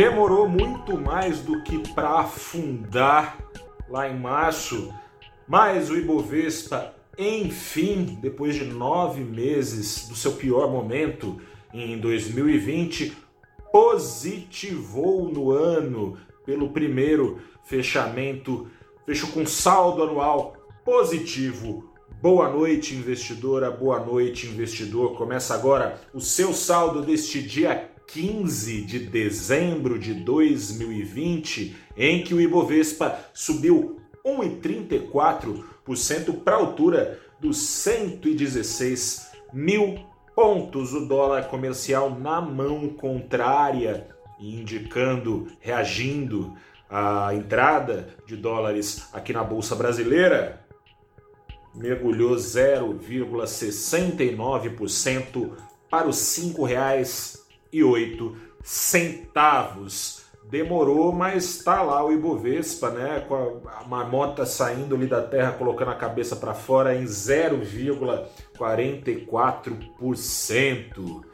demorou muito mais do que para afundar lá em março, mas o Ibovespa, enfim, depois de nove meses do seu pior momento em 2020, positivou no ano pelo primeiro fechamento, fechou com saldo anual positivo. Boa noite, investidora, boa noite, investidor. Começa agora o seu saldo deste dia 15 de dezembro de 2020, em que o Ibovespa subiu 1,34% para a altura dos 116 mil pontos. O dólar comercial na mão contrária, indicando, reagindo à entrada de dólares aqui na Bolsa Brasileira. Mergulhou 0,69% para os R$ 5,00 e oito centavos. Demorou, mas está lá o Ibovespa, né? Com a marmota saindo ali da terra, colocando a cabeça para fora em 0,44%.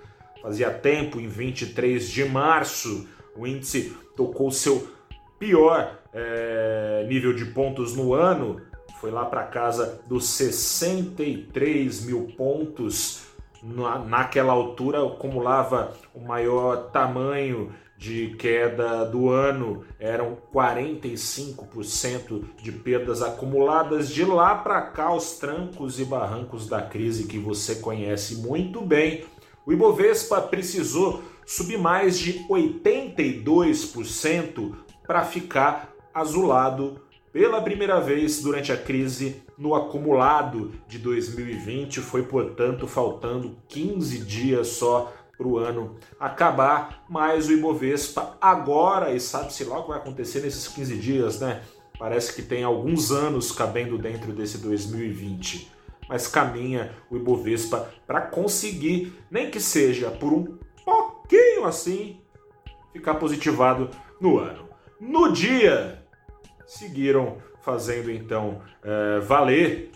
Fazia tempo, em 23 de março, o índice tocou seu pior é, nível de pontos no ano, foi lá para casa dos 63 mil pontos na, naquela altura acumulava o maior tamanho de queda do ano, eram 45% de perdas acumuladas. De lá para cá, os trancos e barrancos da crise que você conhece muito bem, o Ibovespa precisou subir mais de 82% para ficar azulado pela primeira vez durante a crise no acumulado de 2020. Foi, portanto, faltando 15 dias só para o ano acabar, mas o Ibovespa agora, e sabe-se lá o que vai acontecer nesses 15 dias, né? Parece que tem alguns anos cabendo dentro desse 2020, mas caminha o Ibovespa para conseguir, nem que seja por um pouquinho assim, ficar positivado no ano. No dia seguiram fazendo então é, valer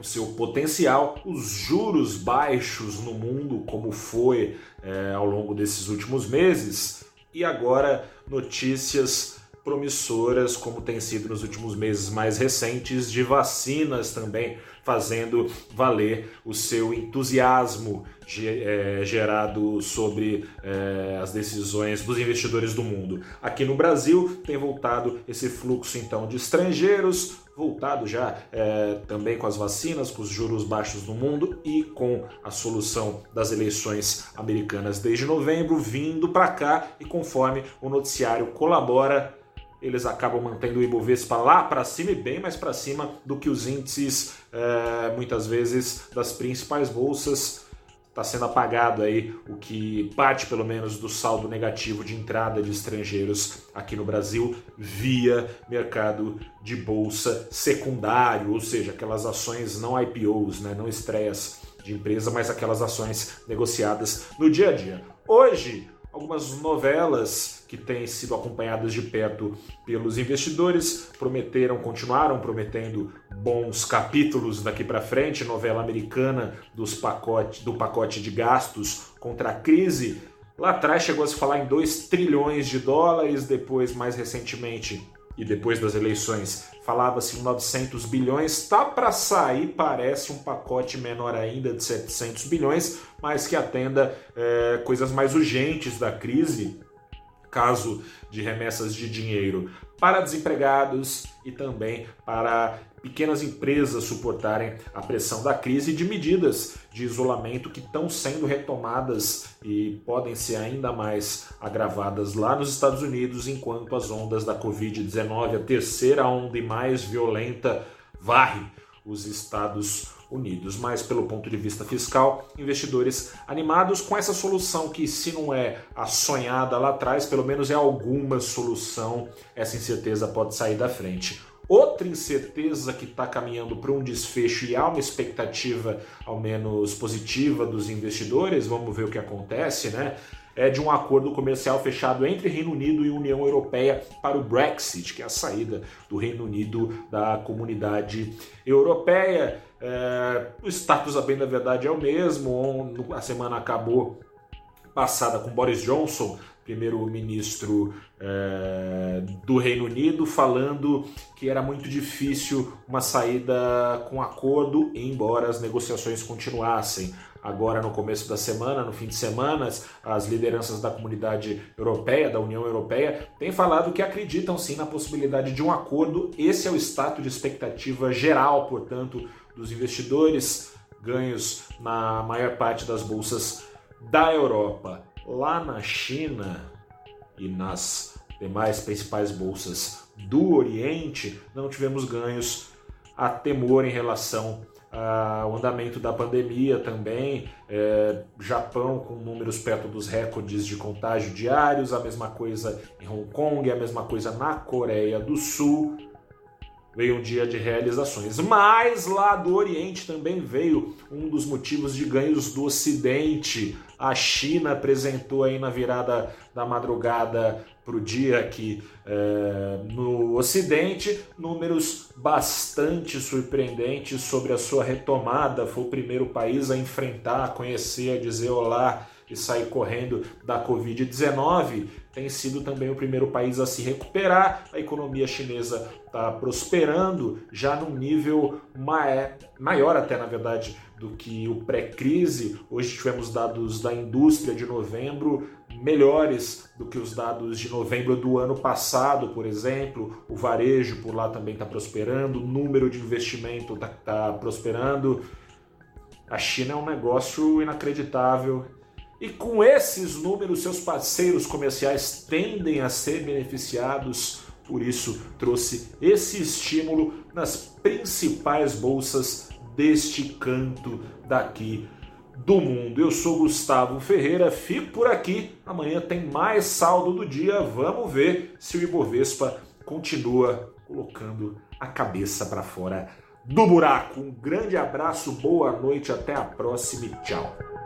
o seu potencial, os juros baixos no mundo, como foi é, ao longo desses últimos meses, e agora notícias promissoras, como tem sido nos últimos meses mais recentes, de vacinas também fazendo valer o seu entusiasmo é, gerado sobre é, as decisões dos investidores do mundo. Aqui no Brasil tem voltado esse fluxo então de estrangeiros, voltado já é, também com as vacinas, com os juros baixos no mundo e com a solução das eleições americanas desde novembro, vindo para cá e conforme o noticiário colabora eles acabam mantendo o Ibovespa lá para cima e bem mais para cima do que os índices, é, muitas vezes, das principais bolsas. Está sendo apagado aí o que parte, pelo menos, do saldo negativo de entrada de estrangeiros aqui no Brasil via mercado de bolsa secundário, ou seja, aquelas ações não IPOs, né, não estreias de empresa, mas aquelas ações negociadas no dia a dia. Hoje, algumas novelas que têm sido acompanhadas de perto pelos investidores prometeram, continuaram prometendo bons capítulos daqui para frente, novela americana dos pacote, do pacote de gastos contra a crise. Lá atrás chegou a se falar em 2 trilhões de dólares, depois, mais recentemente, e depois das eleições, falava-se em 900 bilhões, está para sair, parece um pacote menor ainda de 700 bilhões, mas que atenda é, coisas mais urgentes da crise, caso de remessas de dinheiro para desempregados e também para pequenas empresas suportarem a pressão da crise de medidas de isolamento que estão sendo retomadas e podem ser ainda mais agravadas lá nos Estados Unidos, enquanto as ondas da Covid-19, a terceira onda e mais violenta, varre os Estados Unidos. Mas, pelo ponto de vista fiscal, investidores animados com essa solução que, se não é a sonhada lá atrás, pelo menos é alguma solução, essa incerteza pode sair da frente. Outra incerteza que está caminhando para um desfecho e há uma expectativa, ao menos positiva, dos investidores, vamos ver o que acontece, né? É de um acordo comercial fechado entre Reino Unido e União Europeia para o Brexit, que é a saída do Reino Unido da comunidade europeia. É, o status, bem da verdade, é o mesmo. A semana acabou passada com Boris Johnson, primeiro-ministro é, do Reino Unido, falando que era muito difícil uma saída com acordo, embora as negociações continuassem. Agora, no começo da semana, no fim de semana, as lideranças da comunidade europeia, da União Europeia, têm falado que acreditam sim na possibilidade de um acordo. Esse é o status de expectativa geral, portanto, dos investidores, ganhos na maior parte das bolsas da Europa. Lá na China e nas demais principais bolsas do Oriente, não tivemos ganhos a temor em relação ao andamento da pandemia também. É, Japão com números perto dos recordes de contágio diários, a mesma coisa em Hong Kong, a mesma coisa na Coreia do Sul veio um dia de realizações. Mas lá do Oriente também veio um dos motivos de ganhos do Ocidente. A China apresentou aí na virada da madrugada para o dia aqui é, no Ocidente números bastante surpreendentes sobre a sua retomada. Foi o primeiro país a enfrentar, a conhecer, a dizer olá e sair correndo da Covid-19, tem sido também o primeiro país a se recuperar. A economia chinesa está prosperando já num nível maior, até na verdade, do que o pré-crise. Hoje tivemos dados da indústria de novembro melhores do que os dados de novembro do ano passado, por exemplo. O varejo por lá também está prosperando, o número de investimento está tá prosperando. A China é um negócio inacreditável e com esses números, seus parceiros comerciais tendem a ser beneficiados. Por isso, trouxe esse estímulo nas principais bolsas deste canto daqui do mundo. Eu sou Gustavo Ferreira, fico por aqui. Amanhã tem mais saldo do dia. Vamos ver se o Ibovespa continua colocando a cabeça para fora do buraco. Um grande abraço, boa noite, até a próxima e tchau.